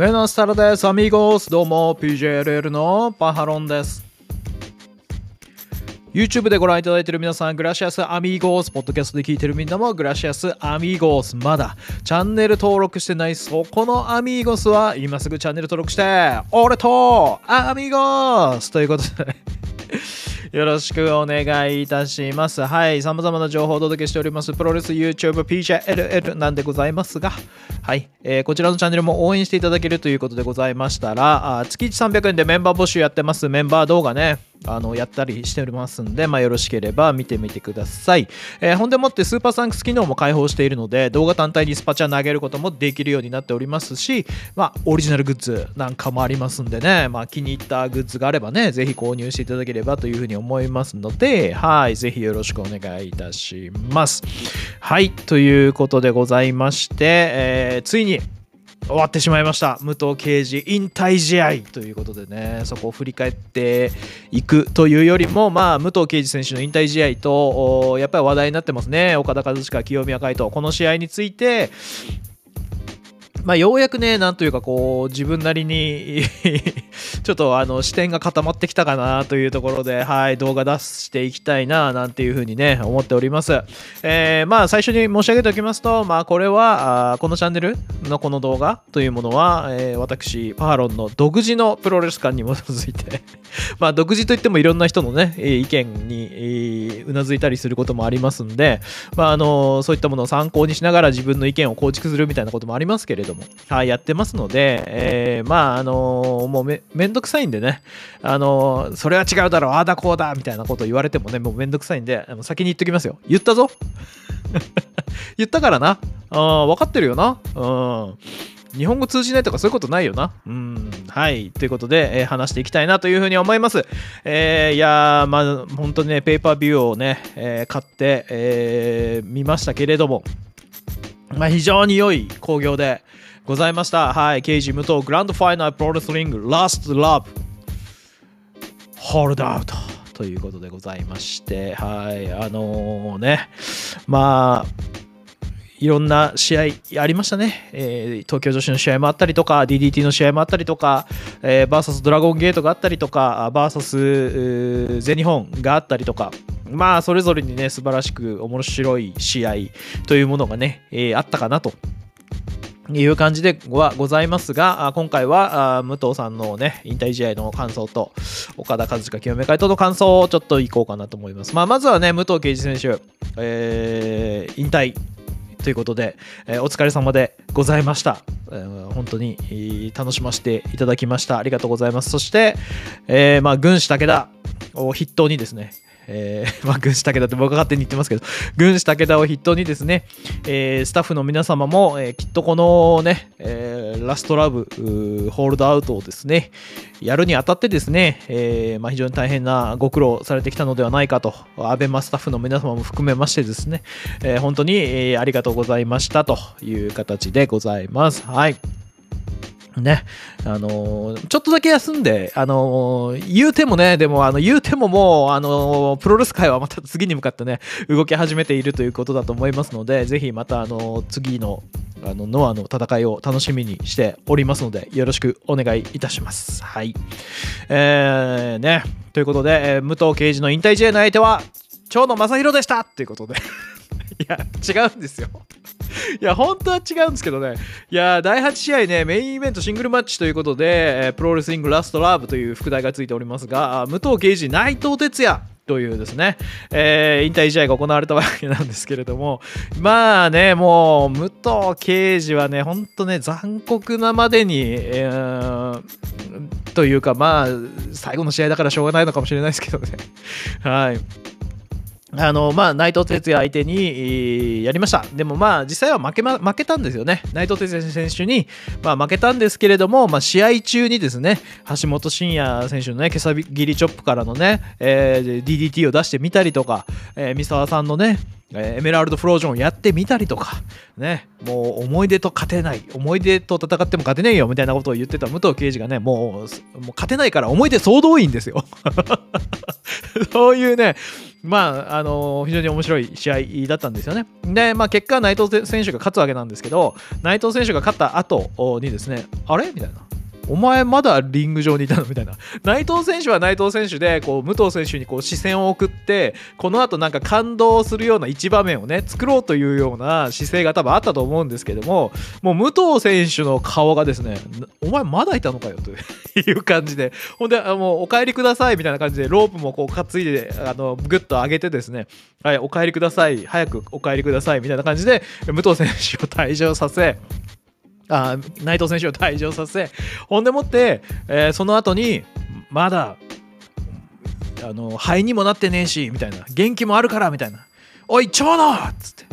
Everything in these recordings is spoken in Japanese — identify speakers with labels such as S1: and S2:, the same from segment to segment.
S1: メナスタラです、アミーゴス。どうも、PJLL のパハロンです。YouTube でご覧いただいている皆さん、グラシアスアミーゴース、ポッドキャストで聞いているみんなも、グラシアスアミーゴース、まだチャンネル登録してないそこのアミーゴスは、今すぐチャンネル登録して、俺とアミーゴースということでよろしくお願いいたします。はい、様々な情報をお届けしております。プロレス YouTube PJLL なんでございますが、はい、えー、こちらのチャンネルも応援していただけるということでございましたら、あ月1300円でメンバー募集やってます。メンバー動画ね。あのやったりしておりますんで、まあ、よろしければ見てみてください。えー、ほんでもってスーパーサンクス機能も開放しているので、動画単体にスパチャ投げることもできるようになっておりますし、まあ、オリジナルグッズなんかもありますんでね、まあ、気に入ったグッズがあればね、ぜひ購入していただければというふうに思いますので、はい、ぜひよろしくお願いいたします。はい、ということでございまして、えー、ついに終わってしまいました。武藤敬司引退試合ということでねそこを振り返っていくというよりもまあ武藤敬司選手の引退試合とやっぱり話題になってますね。岡田和親清宮海斗。この試合についてまあ、ようやくね、なんというかこう、自分なりに ちょっとあの視点が固まってきたかなというところで、はい、動画出していきたいな、なんていうふうにね、思っております。えー、まあ、最初に申し上げておきますと、まあ、これは、このチャンネルのこの動画というものは、えー、私、パハロンの独自のプロレス観に基づいて まあ、独自といってもいろんな人のね、意見にうなずいたりすることもありますんで、まあ、あの、そういったものを参考にしながら自分の意見を構築するみたいなこともありますけれども、はい、やってますので、えー、まあ、あのもうめ、めんどくさいんでね、あのそれは違うだろう、ああだこうだ、みたいなこと言われてもね、もうめんどくさいんで、先に言っときますよ。言ったぞ 言ったからな。あ分かってるよな。うん。日本語通じないとかそういうことないよな。うん。はい。ということで、えー、話していきたいなというふうに思います。えー、いやー、まあ、本当にね、ペーパービューをね、えー、買って、えー、見ましたけれども、まあ、非常に良い興行でございました。はい。ケイジムとグランドファイナルプロレスリングラストラブホールドアウトということでございまして、はい。あのー、ね、まあ、いろんな試合ありましたね、えー、東京女子の試合もあったりとか DDT の試合もあったりとか、えー、VS ドラゴンゲートがあったりとか VS 全日本があったりとか。まあそれぞれにね素晴らしく面白い試合というものがね、えー、あったかなと。いう感じではございますが、今回は武藤さんのね、引退試合の感想と、岡田和親清め会との感想をちょっといこうかなと思います。まあ、まずはね、武藤敬司選手、えー、引退ということで、えー、お疲れ様でございました。えー、本当に楽しませていただきました。ありがとうございます。そして、えー、まあ、軍師武田を筆頭にですね、えー、まあ、軍師武田って僕が勝手に言ってますけど、軍師武田を筆頭にですね、えー、スタッフの皆様も、えー、きっとこのね、えー、ラストラブ、ホールドアウトをですね、やるにあたってですね、えーまあ、非常に大変なご苦労されてきたのではないかと、アベマスタッフの皆様も含めましてですね、えー、本当に、えー、ありがとうございましたという形でございます。はい。ね、あのー、ちょっとだけ休んで、あのー、言うてもね、でも、あの、言うてももう、あのー、プロレス界はまた次に向かってね、動き始めているということだと思いますので、ぜひまた、あの次の、あの、ノアの戦いを楽しみにしておりますので、よろしくお願いいたします。はい。えー、ね、ということで、えー、武藤敬司の引退試合の相手は、長野正宏でしたということでいや、違うんですよいや、本当は違うんですけどね。いや、第8試合ね、メインイベントシングルマッチということで、プロレスリングラストラブという副題がついておりますが、武藤敬司、内藤哲也、というですね、えー、引退試合が行われたわけなんですけれども、まあね、もう、武藤敬司はね、ほんとね、残酷なまでに、えー、というか、まあ、最後の試合だからしょうがないのかもしれないですけどね。はい。あのまあ、内藤哲也相手にやりました。でもまあ実際は負け,、ま、負けたんですよね。内藤哲也選手に、まあ、負けたんですけれども、まあ、試合中にですね、橋本真也選手のね、毛さ切りチョップからのね、えー、DDT を出してみたりとか、えー、三沢さんのね、えエメラルドフロージョンをやってみたりとか、ね、もう思い出と勝てない、思い出と戦っても勝てねえよみたいなことを言ってた武藤刑事がね、もうもう勝てないから思い出総動員ですよ。そういうね、まあ、あの非常に面白い試合だったんですよね。で、まあ、結果、内藤選手が勝つわけなんですけど、内藤選手が勝った後にですね、あれ？みたいな。お前まだリング上にいたの？みたいな。内藤選手は内藤選手で、こう、武藤選手にこう視線を送って、この後なんか感動するような一場面をね、作ろうというような姿勢が多分あったと思うんですけども、もう武藤選手の顔がですね、お前まだいたのかよという 感じで、ほんで、もうお帰りくださいみたいな感じで、ロープもこう担いで、あの、ぐっと上げてですね、はい、お帰りください、早くお帰りくださいみたいな感じで、武藤選手を退場させ、あ内藤選手を退場させほんでもって、えー、その後にまだあの肺にもなってねえしみたいな。元気もあるからみたいな。おい長野!っつって。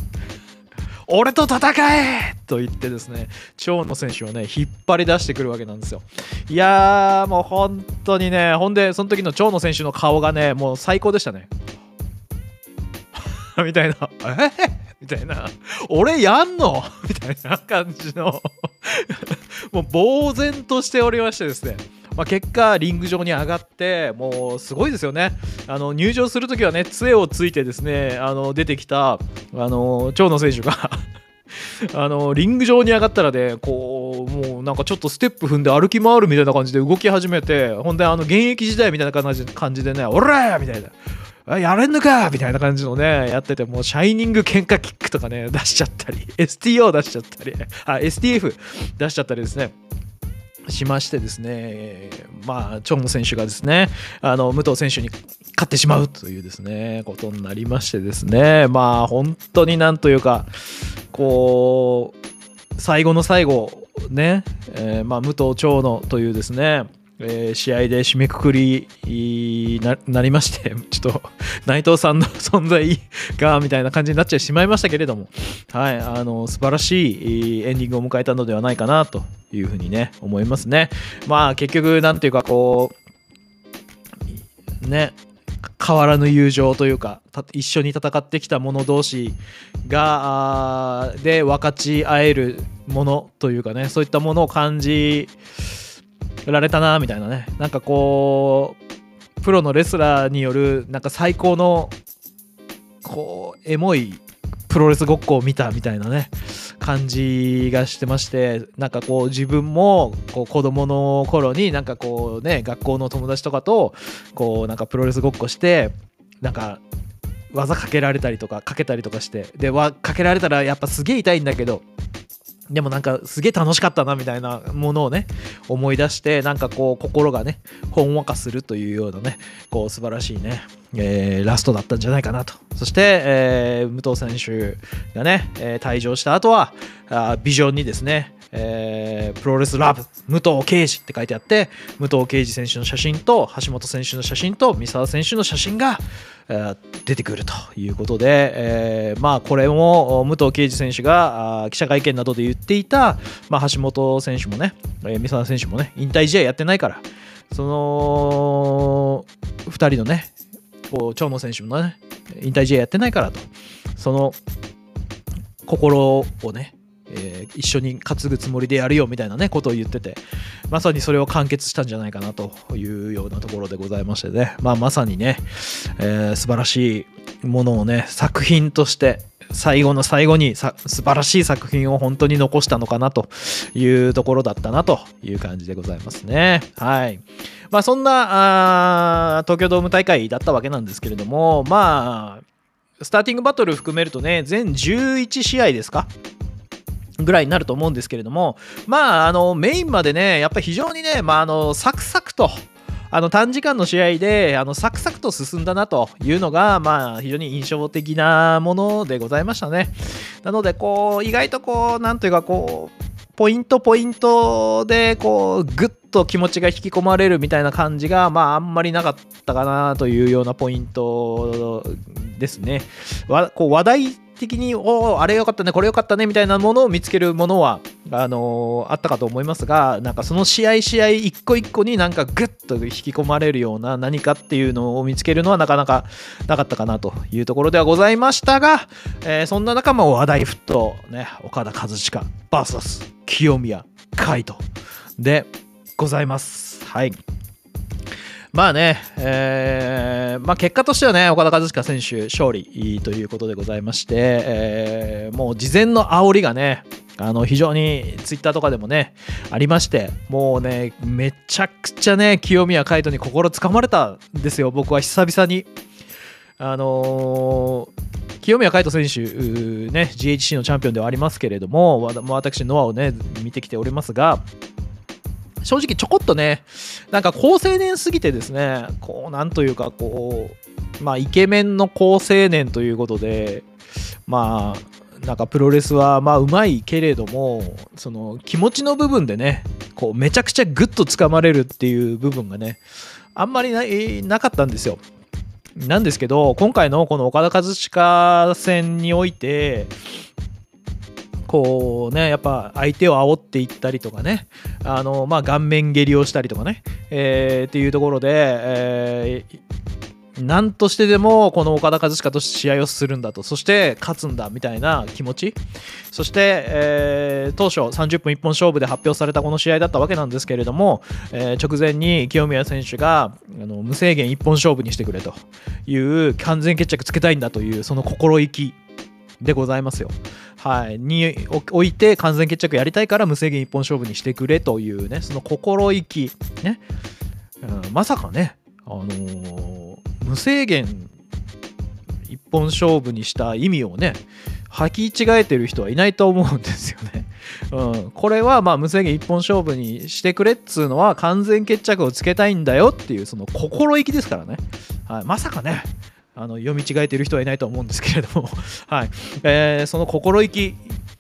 S1: 俺と戦え!と言ってですね、長野選手をね、引っ張り出してくるわけなんですよ。いやー、もう本当にね、ほんで、その時の長野選手の顔がね、もう最高でしたね。みたいな、え？みたいな、俺やんの？みたいな感じの もう呆然としておりましてですね。まあ、結果、リング上に上がって、もうすごいですよね。あの入場するときはね、杖をついてですね、あの出てきたあの長野選手が あのリング上に上がったらね、こう、もうなんかちょっとステップ踏んで歩き回るみたいな感じで動き始めて、ほんで、あの現役時代みたいな感じ感じでね、おらみたいな。やれんのかみたいな感じのね、やってて、もうシャイニング喧嘩キックとかね、出しちゃったり、STO 出しちゃったり、あ、STF 出しちゃったりですね。しましてですね、まあ、チョン選手がですね、あの、武藤選手に勝ってしまうというですね、ことになりましてですね、まあ、本当になんというか、こう、最後の最後、ね、えー、まあ、武藤長野というですね、えー、試合で締めくくりななりまして、ちょっと内藤さんの存在がみたいな感じになっちゃいしまいましたけれども、はい、あの素晴らしいエンディングを迎えたのではないかなというふうにね、思いますね。まあ結局、なんていうかこう、ね、変わらぬ友情というか一緒に戦ってきた者同士がで分かち合えるものというかねそういったものを感じられたなみたいなね。なんかこうプロのレスラーによるなんか最高のこうエモいプロレスごっこを見たみたいなね感じがしてましてなんかこう自分もこう子供の頃になんかこうね学校の友達とかとこうなんかプロレスごっこしてなんか技かけられたりとかかけたりとかしてでかけられたらやっぱすげえ痛いんだけどでもなんかすげえ楽しかったなみたいなものをね思い出してなんかこう心がねほんわかするというようなねこう素晴らしいね、えー、ラストだったんじゃないかなと。そして、えー、武藤選手がね、えー、退場した後はあビジョンにですねえー、プロレスラブ武藤敬司って書いてあって武藤敬司選手の写真と橋本選手の写真と三沢選手の写真が出てくるということで、えー、まあこれも武藤敬司選手が記者会見などで言っていた、まあ、橋本選手もね、三沢選手もね引退試合やってないからその2人のねこう長野選手もね引退試合やってないからとその心をねえー、一緒に担ぐつもりでやるよみたいなねことを言っててまさにそれを完結したんじゃないかなというようなところでございましてね、まあ、まさにね、えー、素晴らしいものをね作品として最後の最後にさ素晴らしい作品を本当に残したのかなというところだったなという感じでございますね。はい。まあそんなあ東京ドーム大会だったわけなんですけれども、まあ、スターティングバトル含めるとね、全11試合ですかぐらいになると思うんですけれども、まあ、あのメインまでね、やっぱり非常にね、まあ、あのサクサクと。あの短時間の試合であのサクサクと進んだなというのが、まあ、非常に印象的なものでございましたね。なのでこう意外とこうなんというかこうポイントポイントでこうグッと気持ちが引き込まれるみたいな感じがまああんまりなかったかなというようなポイントですね。わこう話題的に、おおあれよかったね、これよかったね、みたいなものを見つけるものは、あのー、あったかと思いますが、なんかその試合試合一個一個になんかグッと引き込まれるような何かっていうのを見つけるのはなかなかなかったかなというところではございましたが、えー、そんな中も話題沸騰、ね、岡田和親 VS 清宮海斗でございます。はい。まあね、えーまあ、結果としてはね、岡田和親選手勝利ということでございまして、えー、もう事前の煽りがね、あの非常にツイッターとかでもね、ありまして、もうね、めちゃくちゃね、清宮海斗に心つかまれたんですよ、僕は久々に。あのー、清宮海斗選手、ね、GHC のチャンピオンではありますけれども、私、ノアをね、見てきておりますが、正直ちょこっとね、なんか高青年すぎてですね、こう、なんというか、こう、まあ、イケメンの高青年ということで、まあ、なんかプロレスはまあうまいけれどもその気持ちの部分でねこうめちゃくちゃグッとつかまれるっていう部分がねあんまりなかったんですよ。なんですけど今回のこの岡田和親戦においてこうねやっぱ相手を煽っていったりとかねあのまあ顔面蹴りをしたりとかね、えー、っていうところで、えー、何としてでもこの岡田和親と試合をするんだと。そして勝つんだみたいな気持ち。そして、えー、当初30分一本勝負で発表されたこの試合だったわけなんですけれども、えー、直前に清宮選手があの無制限一本勝負にしてくれという完全決着つけたいんだというその心意気。でございますよ。はい、において完全決着やりたいから無制限一本勝負にしてくれというねその心意気ね、うん、まさかね、あのー、無制限一本勝負にした意味をね履き違えてる人はいないと思うんですよね。うん、これはまあ無制限一本勝負にしてくれっつうのは完全決着をつけたいんだよっていうその心意気ですからね。はい、まさかねあの読み違えてる人はいないと思うんですけれども、はい。えー、その心意気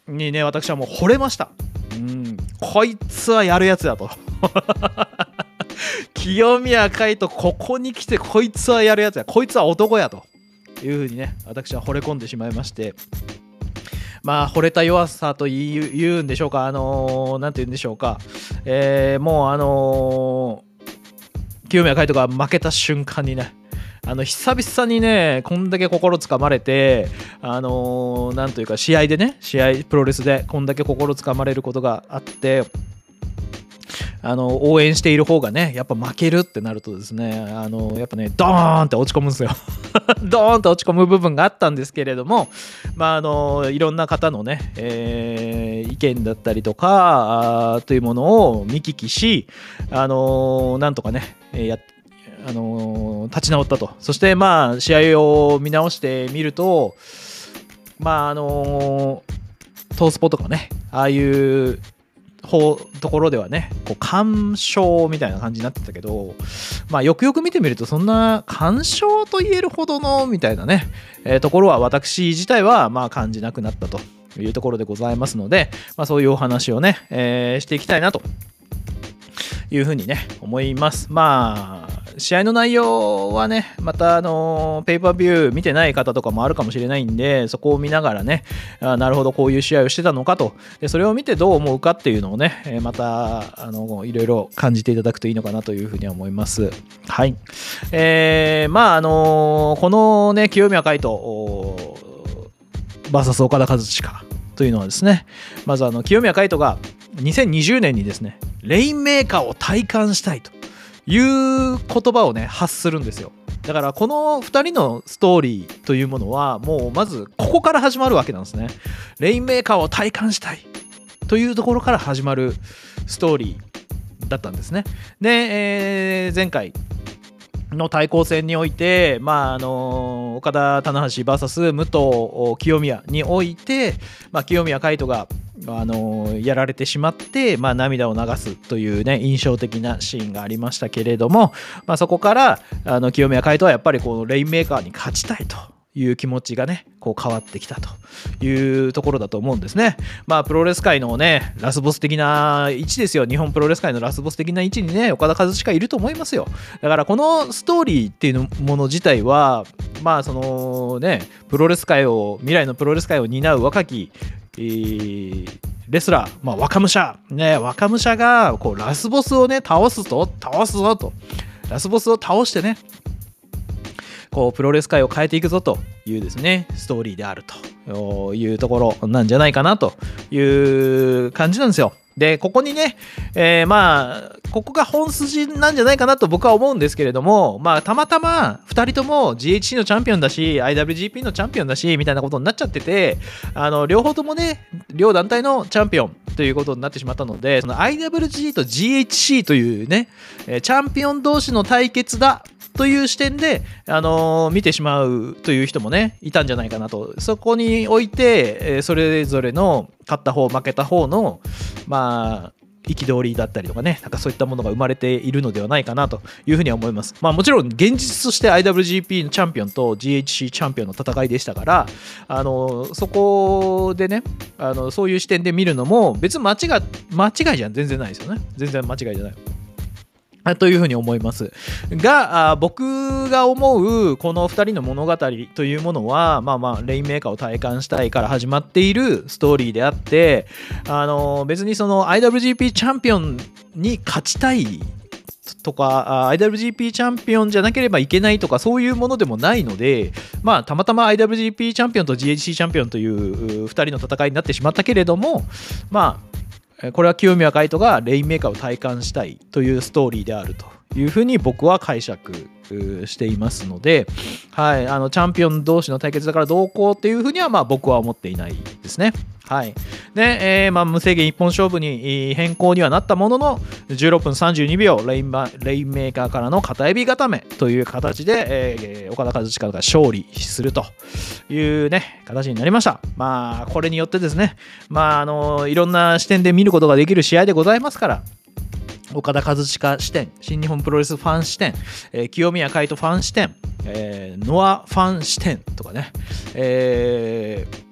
S1: にね私はもう惚れました。うん。こいつはやるやつだと。清宮海斗ここに来てこいつはやるやつやこいつは男やと。いうふうにね私は惚れ込んでしまいまして。まあ、惚れた弱さと言うんでしょうか、あのー、なんて言うんでしょうか、えー、もう、あのー、清宮海斗が負けた瞬間にね、あの久々にねこんだけ心つかまれてあのー、なんというか試合でね試合プロレスでこんだけ心つかまれることがあってあの応援している方がねやっぱ負けるってなるとですねあのやっぱねドーンって落ち込むんですよ。ドーンって落ち込む部分があったんですけれどもまああのいろんな方のね、えー、意見だったりとかというものを見聞きしあのなんとかねやってあの立ち直ったと。そしてまあ試合を見直してみるとまああのトースポとかねああいう方ところではねこう鑑賞みたいな感じになってたけどまあよくよく見てみるとそんな鑑賞と言えるほどのみたいなね、えー、ところは私自体はまあ感じなくなったというところでございますので、まあ、そういうお話をね、えー、していきたいなというふうにね思います。まあ試合の内容はね、またあのペーパービュー見てない方とかもあるかもしれないんで、そこを見ながらね、あなるほどこういう試合をしてたのかと、でそれを見てどう思うかっていうのをね、えまたあのいろいろ感じていただくといいのかなというふうに思います。はい。えー、まああのこのね、清宮海斗 VS 岡田和親というのはですね、まずあの清宮海斗が2020年にですね、レインメーカーを体感したいと。いう言葉をね発するんですよ。だからこの2人のストーリーというものはもうまずここから始まるわけなんですね。レインメーカーを体感したいというところから始まるストーリーだったんですね。で、えー、前回の対抗戦において、まあ、あの岡田棚橋 VS 武藤清宮において、まあ、清宮海斗があのやられてしまって、まあ、涙を流すというね印象的なシーンがありましたけれども、まあ、そこからあの清宮海斗はやっぱりこのレインメーカーに勝ちたいという気持ちがねこう変わってきたというところだと思うんですね。まあプロレス界のねラスボス的な位置ですよ日本プロレス界のラスボス的な位置にね岡田和親いると思いますよ。だからこのストーリーっていうもの自体はまあそのねプロレス界を未来のプロレス界を担う若きえ、レスラー、まあ、若武者、ね、若武者がこうラスボスをね、倒すと、倒すぞと、ラスボスを倒してね、こうプロレス界を変えていくぞというですね、ストーリーであるというところなんじゃないかなという感じなんですよ。で、ここにね、えー、まあ、ここが本筋なんじゃないかなと僕は思うんですけれども、まあ、たまたま2人とも GHC のチャンピオンだし、IWGP のチャンピオンだし、みたいなことになっちゃってて、あの、両方ともね、両団体のチャンピオンということになってしまったので、その IWG と GHC というね、チャンピオン同士の対決だという視点で、あのー、見てしまうという人もねいたんじゃないかなとそこにおいて、えー、それぞれの勝った方負けた方のまあ憤りだったりとかね、なんかそういったものが生まれているのではないかなというふうには思います。まあもちろん現実として IWGP のチャンピオンと GHC チャンピオンの戦いでしたから、あのそこでね、あのそういう視点で見るのも別に間違間違いじゃ全然ないですよね。全然間違いじゃない。というふうに思います。が、僕が思うこの2人の物語というものは、まあまあ、レインメーカーを体感したいから始まっているストーリーであって、あの、別にその IWGP チャンピオンに勝ちたいとか IWGP チャンピオンじゃなければいけないとかそういうものでもないのでまあたまたま IWGP チャンピオンと GHC チャンピオンという2人の戦いになってしまったけれどもまあこれは清宮海斗がレインメーカーを体感したいというストーリーであると。いうふうに僕は解釈していますので、はい、あのチャンピオン同士の対決だからどうこうっていうふうにはまあ僕は思っていないですね。はい。で、えー、まあ、無制限一本勝負に変更にはなったものの、16分32秒レインレインメーカーからの片指固めという形で、えー、岡田和親が勝利するというね、形になりました。まあ、これによってですね、まあ、あの、いろんな視点で見ることができる試合でございますから、岡田和親視点、新日本プロレスファン視点、えー、清宮海斗ファン視点、えー、ノアファン視点とかね、えー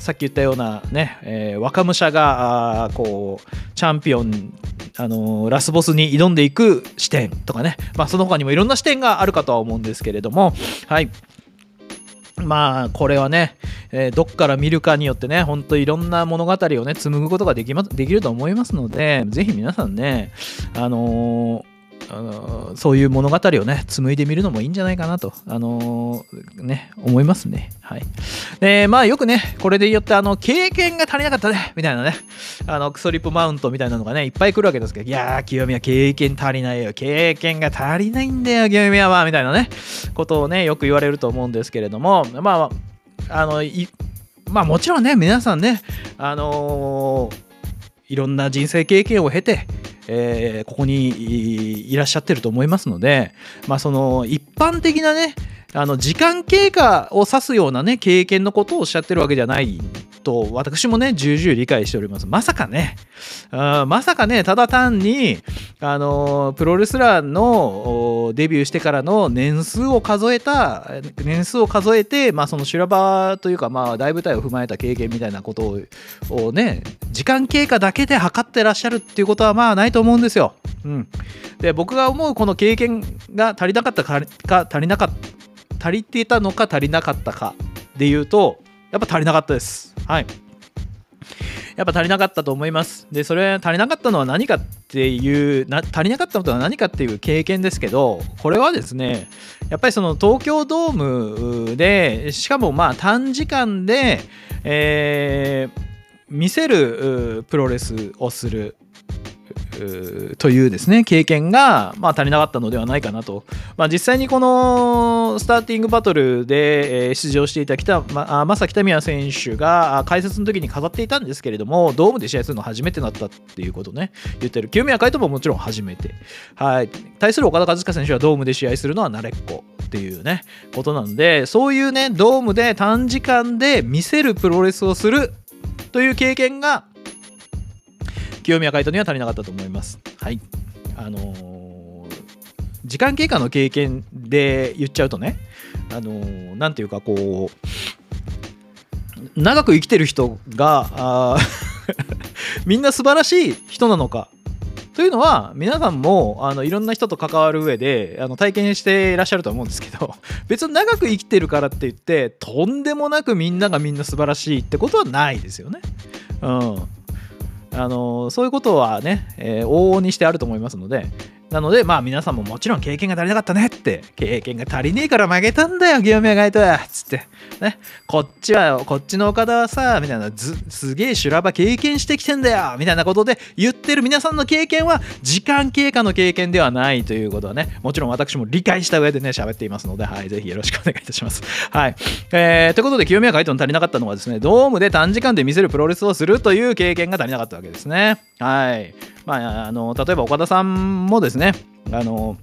S1: さっき言ったようなね、えー、若武者があこうチャンピオンあのー、ラスボスに挑んでいく視点とかね、まあ、その他にもいろんな視点があるかとは思うんですけれども、はい。まあ、これはね、えー、どっから見るかによってね、ほんといろんな物語をね、紡ぐことができまできると思いますので、ぜひ皆さんね、あのーあのそういう物語をね、紡いでみるのもいいんじゃないかなと、あのー、ね、思いますね。はい。で、まあよくね、これで言って、あの、経験が足りなかったね、みたいなね、あの、クソリップマウントみたいなのがね、いっぱい来るわけですけど、いやー、清宮経験足りないよ、経験が足りないんだよ、清宮は、みたいなね、ことをね、よく言われると思うんですけれども、まあ、あの、まあもちろんね、皆さんね、あのー、いろんな人生経験を経て、えー、ここにいらっしゃってると思いますので、まあ、その一般的なねあの時間経過を指すようなね経験のことをおっしゃってるわけじゃないと私もね重々理解しております。まさかね。まさかねただ単にあのプロレスラーのデビューしてからの年数を数えた年数を数えてまあその修羅場というかまあ大舞台を踏まえた経験みたいなことをね時間経過だけで測ってらっしゃるっていうことはまあないと思うんですよ。うん、で僕が思うこの経験が足りなかったか足りなかった足りていたのか足りなかったかで言うとやっぱ足りなかったです。はい。やっぱ足りなかったと思います。でそれ足りなかったのは何かっていうな足りなかったのは何かっていう経験ですけどこれはですねやっぱりその東京ドームでしかもまあ短時間で、えー、見せるプロレスをする。というですね経験が、まあ、足りなかったのではないかなと、まあ、実際にこのスターティングバトルで出場していた北、ま、正北宮選手が解説の時に飾っていたんですけれどもドームで試合するの初めてだったっていうことね言ってる。清宮海斗ももちろん初めて、はい、対する岡田和親選手はドームで試合するのは慣れっこっていうねことなのでそういうねドームで短時間で見せるプロレスをするという経験が清宮海斗には足りなかったと思います。はい。あのー、時間経過の経験で言っちゃうとね、あのー、なんていうかこう、長く生きてる人が、みんな素晴らしい人なのかというのは皆さんもあのいろんな人と関わる上であの体験していらっしゃると思うんですけど 別に長く生きてるからって言ってとんでもなくみんながみんな素晴らしいってことはないですよね。うん、あのそういうことはね、えー、往々にしてあると思いますので、なのでまあ皆さんももちろん経験が足りなかったねって経験が足りねえから負けたんだよ清宮ガイトはつって。ね。こっちはこっちの岡田はさみたいなずすげえ修羅場経験してきてんだよみたいなことで言ってる皆さんの経験は時間経過の経験ではないということはねもちろん私も理解した上でね喋っていますのではいぜひよろしくお願いいたします。はい。えー、ということで清宮ガイトの足りなかったのはですねドームで短時間で見せるプロレスをするという経験が足りなかったわけですね。はい。まあ、あの例えば岡田さんもですねあの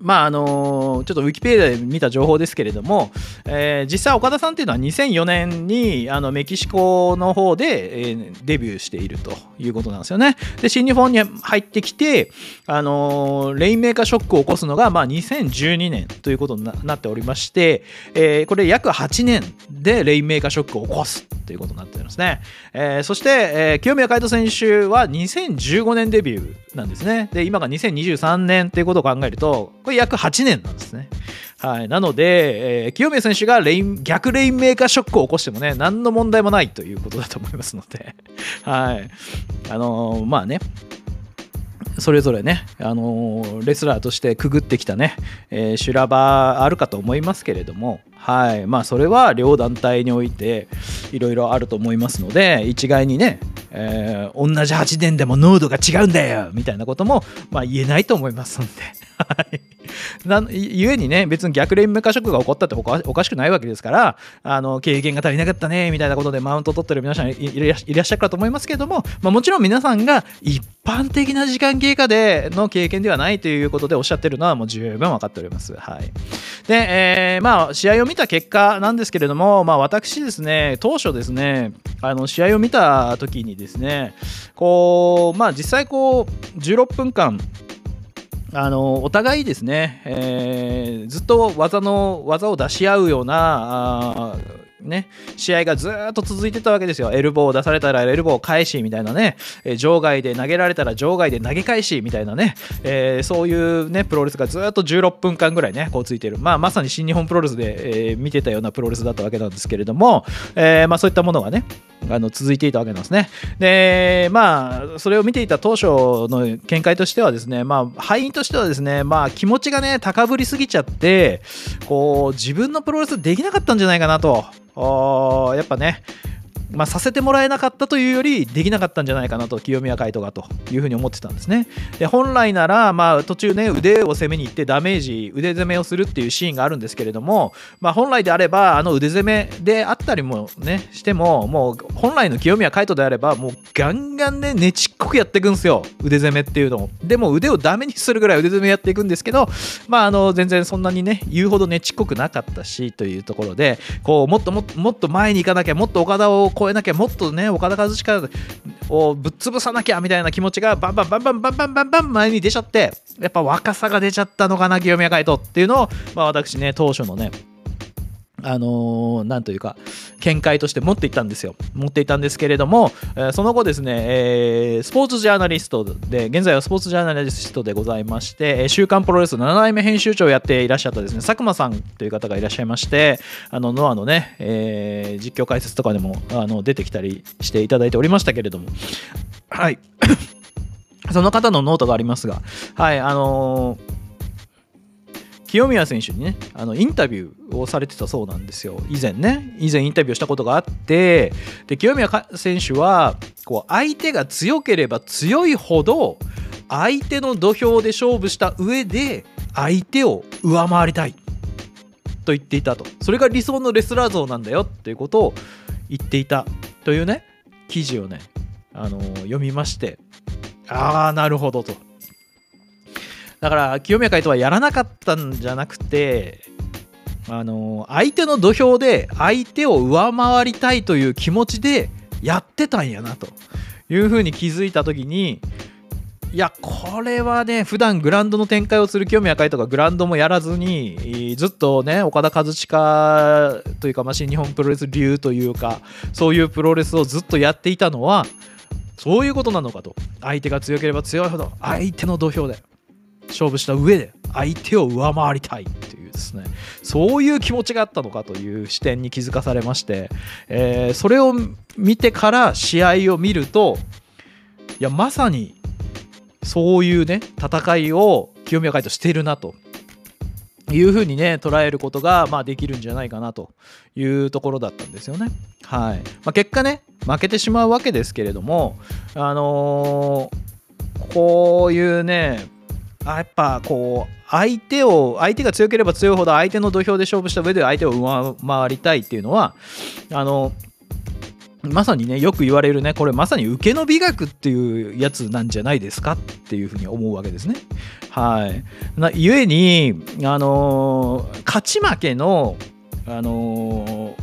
S1: まああのちょっとウィキペディアで見た情報ですけれども、えー、実際岡田さんっていうのは2004年にあのメキシコの方で、えー、デビューしているということなんですよね。で新日本に入ってきて、あのレインメーカーショックを起こすのが、まあ、2012年ということになっておりまして、えー、これ約8年でレインメーカーショックを起こすということになっていますね。えー、そして、えー、清宮海斗選手は2015年デビューなんですね。で今が2023年ということを考えるとこれ約8年なんですね。はい、なので、えー、清宮選手がレイン逆レインメーカーショックを起こしてもね、何の問題もないということだと思いますので、はい。あのー、まあね、それぞれね、あのー、レスラーとしてくぐってきたね、えー、修羅場あるかと思いますけれども、はいまあ、それは両団体においていろいろあると思いますので一概にね、えー、同じ8年でも濃度が違うんだよみたいなことも、まあ、言えないと思いますんで。はいなゆえにね別に逆連盟化色が起こったっておかしくないわけですからあの経験が足りなかったねみたいなことでマウント取ってる皆さんいらっしゃるかと思いますけれども、まあ、もちろん皆さんが一般的な時間経過での経験ではないということでおっしゃってるのはもう十分分かっております。はい、で、えー、まあ試合を見た結果なんですけれども、まあ、私ですね当初ですねあの試合を見た時にですねこうまあ実際こう16分間あのお互いですね、えー、ずっと技の技を出し合うようなね、試合がずっと続いてたわけですよ。エルボーを出されたらエルボーを返しみたいなね、えー、場外で投げられたら場外で投げ返しみたいなね、えー、そういうね、プロレスがずっと16分間ぐらいね、こうついてる。まあ、まさに新日本プロレスで、えー、見てたようなプロレスだったわけなんですけれども、えまあ、そういったものがね、あの続いていたわけなんですね。で、まあ、それを見ていた当初の見解としてはですね、まあ、敗因としてはですね、まあ、気持ちがね、高ぶりすぎちゃって、こう、自分のプロレスできなかったんじゃないかなと。やっぱねまあ、させてもらえなかったというよりできなかったんじゃないかなと清宮海斗がというふうに思ってたんですね。で本来なら、まあ、途中ね腕を攻めに行ってダメージ腕攻めをするっていうシーンがあるんですけれども、まあ、本来であればあの腕攻めであったりもねしてももう本来の清宮海斗であればもうガンガンねねちっこくやっていくんですよ。腕攻めっていうのを。でも腕をダメにするぐらい腕攻めやっていくんですけど、まあ、あの全然そんなにね言うほどねちっこくなかったしというところでこうもっともっともっと前に行かなきゃもっと岡田を超えなきゃもっとね岡田和親をぶっ潰さなきゃみたいな気持ちがバンバンバンバンバンバンバンバン前に出ちゃってやっぱ若さが出ちゃったのかな清宮海斗っていうのを、まあ、私ね当初のねあのー、なんというか見解として持っていたんですよ。持っていたんですけれども、え、その後ですね、えー、スポーツジャーナリストで現在はスポーツジャーナリストでございまして「週刊プロレス」7代目編集長をやっていらっしゃったですね佐久間さんという方がいらっしゃいましてあのノアのね、えー、実況解説とかでもあの出てきたりしていただいておりましたけれども。はい。その方のノートがありますがはいあのー清宮選手にねあのインタビューをされてたそうなんですよ。以前ね。以前インタビューしたことがあってで清宮選手はこう相手が強ければ強いほど相手の土俵で勝負した上で相手を上回りたい。と言っていたと。それが理想のレスラー像なんだよっていうことを言っていたというね記事をねあの読みましてああなるほどと。だから清宮海斗はやらなかったんじゃなくてあの相手の土俵で相手を上回りたいという気持ちでやってたんやなというふうに気づいた時にいやこれはね普段グランドの展開をする清宮海斗がグランドもやらずにずっとね岡田和親というか、まあ、新日本プロレス流というかそういうプロレスをずっとやっていたのはそういうことなのかと。相手が強ければ強いほど相手の土俵で。勝負した上で相手を上回りたいっていうですねそういう気持ちがあったのかという視点に気づかされまして、えー、それを見てから試合を見るといやまさにそういうね戦いを清宮海斗しているなというふうにね捉えることが、まあ、できるんじゃないかなというところだったんですよね。はいまあ、結果ね負けてしまうわけですけれども、あのー、こういうねあやっぱこう相手を相手が強ければ強いほど相手の土俵で勝負した上で相手を上回りたいっていうのはあのまさにねよく言われるねこれまさに受けの美学っていうやつなんじゃないですかっていうふうに思うわけですね。はいなゆえにあのー、勝ち負けのあのー、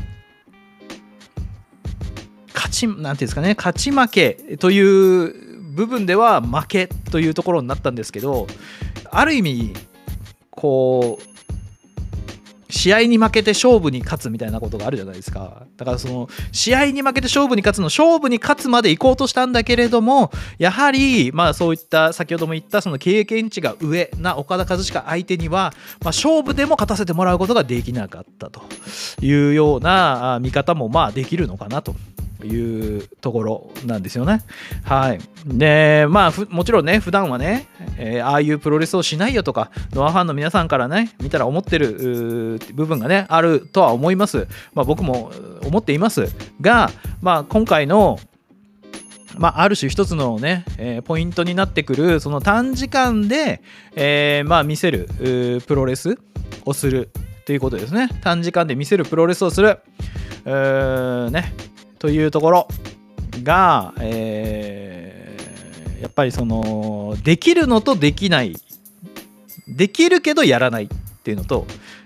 S1: 勝ちなんていうんですかね勝ち負けという部分では負けというところになったんですけどある意味こう試合に負けて勝負に勝つみたいなことがあるじゃないですか。だからその試合に負けて勝負に勝つの勝負に勝つまで行こうとしたんだけれどもやはりまあそういった先ほども言ったその経験値が上な岡田和親相手には、まあ、勝負でも勝たせてもらうことができなかったというような見方もまあできるのかなと。いうところなんですよね。はい。で、まあ、もちろんね、普段はね、えー、ああいうプロレスをしないよとか、ノアファンの皆さんからね、見たら思ってる部分がね、あるとは思います。まあ、僕も思っていますが、まあ、今回のまあ、ある種一つのね、えー、ポイントになってくるその短時間で、えー、まあ見せるプロレスをするということですね短時間で見せるプロレスをするねというところが、えー、やっぱりそのできるのとできないできるけどやらないっていうのと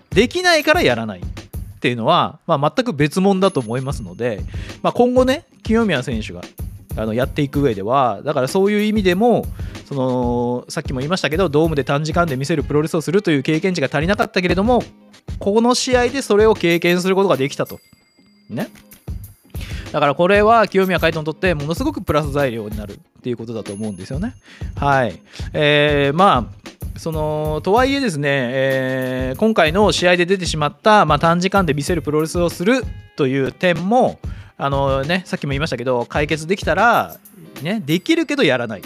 S1: できないからやらないっていうのは、まあ、全く別物だと思いますので、まあ、今後ね清宮選手があのやっていく上ではだからそういう意味でもそのさっきも言いましたけどドームで短時間で見せるプロレスをするという経験値が足りなかったけれどもこの試合でそれを経験することができたと。ね。だからこれは清宮海斗にとってものすごくプラス材料になるっていうことだと思うんですよね。はい。えー、まあそのとはいえですね、えー、今回の試合で出てしまった、まあ、短時間で見せるプロレスをするという点もあの、ね、さっきも言いましたけど解決できたら、ね、できるけどやらない、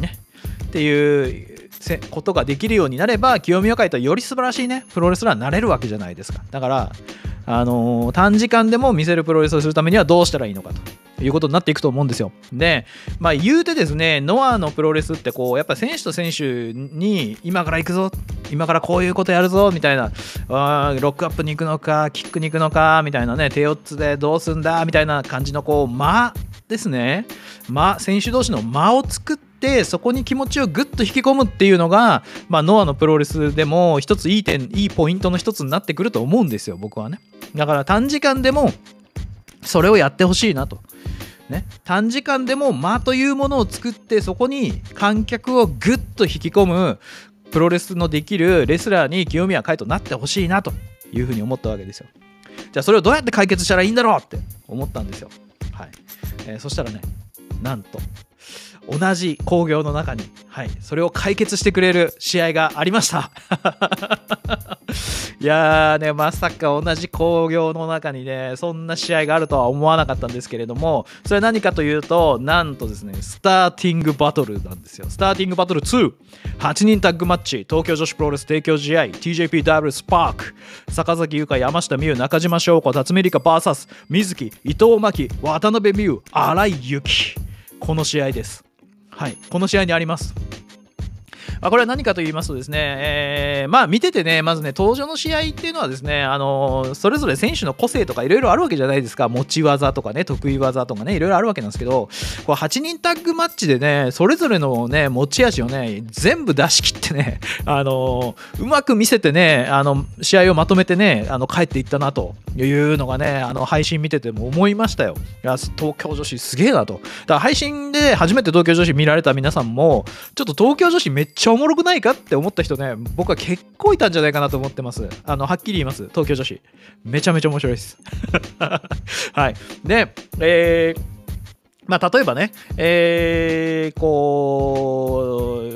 S1: ね、っていうことができるようになれば清宮海斗はより素晴らしいねプロレスラーになれるわけじゃないですかだからあのー、短時間でも見せるプロレスをするためにはどうしたらいいのかということになっていくと思うんですよ。で、まあ、言うてですね、ノアのプロレスってこう、やっぱ選手と選手に今から行くぞ、今からこういうことやるぞみたいな、あロックアップに行くのか、キックに行くのかみたいなね、手四つでどうすんだみたいな感じのこう、間ですね、間、選手同士の間を作って、ってそこに気持ちをぐっと引き込むっていうのが、まあ、ノアのプロレスでも一ついい点いいポイントの一つになってくると思うんですよ僕はねだから短時間でもそれをやってほしいなと。ね、短時間でも間というものを作ってそこに観客をぐっと引き込むプロレスのできるレスラーに清宮海斗なってほしいなというふうに思ったわけですよ。じゃあそれをどうやって解決したらいいんだろうって思ったんですよ。はいえー、そしたらねなんと同じ興行の中に、はい、それを解決してくれる試合がありました。いやーね、まさか同じ興行の中にね、そんな試合があるとは思わなかったんですけれども、それは何かというと、なんとですね、スターティングバトルなんですよ。スターティングバトル2、8人タッグマッチ、東京女子プロレス提供試合、TJPW スパーク、坂崎優香、山下美優、中島翔子、辰巳梨花 VS、水木、伊藤真希、渡辺美優、新井由紀。この試合です。はい、この試合にあります。まあ、これは何かと言いますとですね、えー、まあ見ててね、まずね、登場の試合っていうのはですね、あのー、それぞれ選手の個性とかいろいろあるわけじゃないですか、持ち技とかね、得意技とかね、いろいろあるわけなんですけど、こう8人タッグマッチでね、それぞれのね、持ち味をね、全部出し切ってね、あのー、うまく見せてね、あの試合をまとめてね、あの帰っていったなというのがね、あの配信見てても思いましたよ。いや東京女子すげえなと。だから配信で初めて東京女子見られた皆さんも、ちょっと東京女子めっちゃちゃおもろくないかって思った人ね、僕は結構いたんじゃないかなと思ってます。あの、はっきり言います。東京女子。めちゃめちゃ面白いです。はい。で、えー、まあ、例えばね、えー、こう、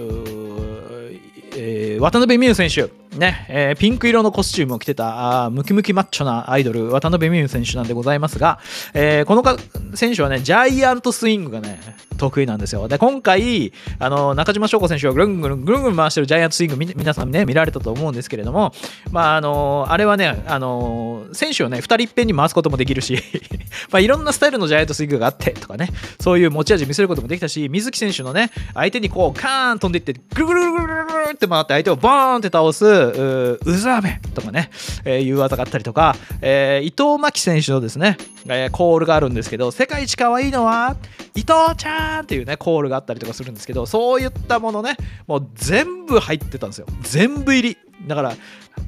S1: えー、渡辺美優選手、ねえー、ピンク色のコスチュームを着てたあムキムキマッチョなアイドル渡辺美優選手なんでございますが、えー、このか選手はねジャイアントスイングがね得意なんですよ。で、今回、あの中島翔子選手がぐるんぐるんぐるんぐるん回してるジャイアントスイング、皆さんね、見られたと思うんですけれども、まあ、あのあれはね、あの選手をね、2人いっぺんに回すこともできるし まあ、いろんなスタイルのジャイアントスイングがあってとかね、そういう持ち味見せることもできたし、水木選手のね、相手にこう、カーン飛んでいって、ぐるぐるぐるぐるぐるって回って相手をボーンって倒す、うざめとかね、えー、いう技があったりとか、えー、伊藤真希選手のですね、えー、コールがあるんですけど、世界一可愛いのは伊藤ちゃんっていうね、コールがあったりとかするんですけど、そういったものね、もう全部入ってたんですよ。全部入り。だから、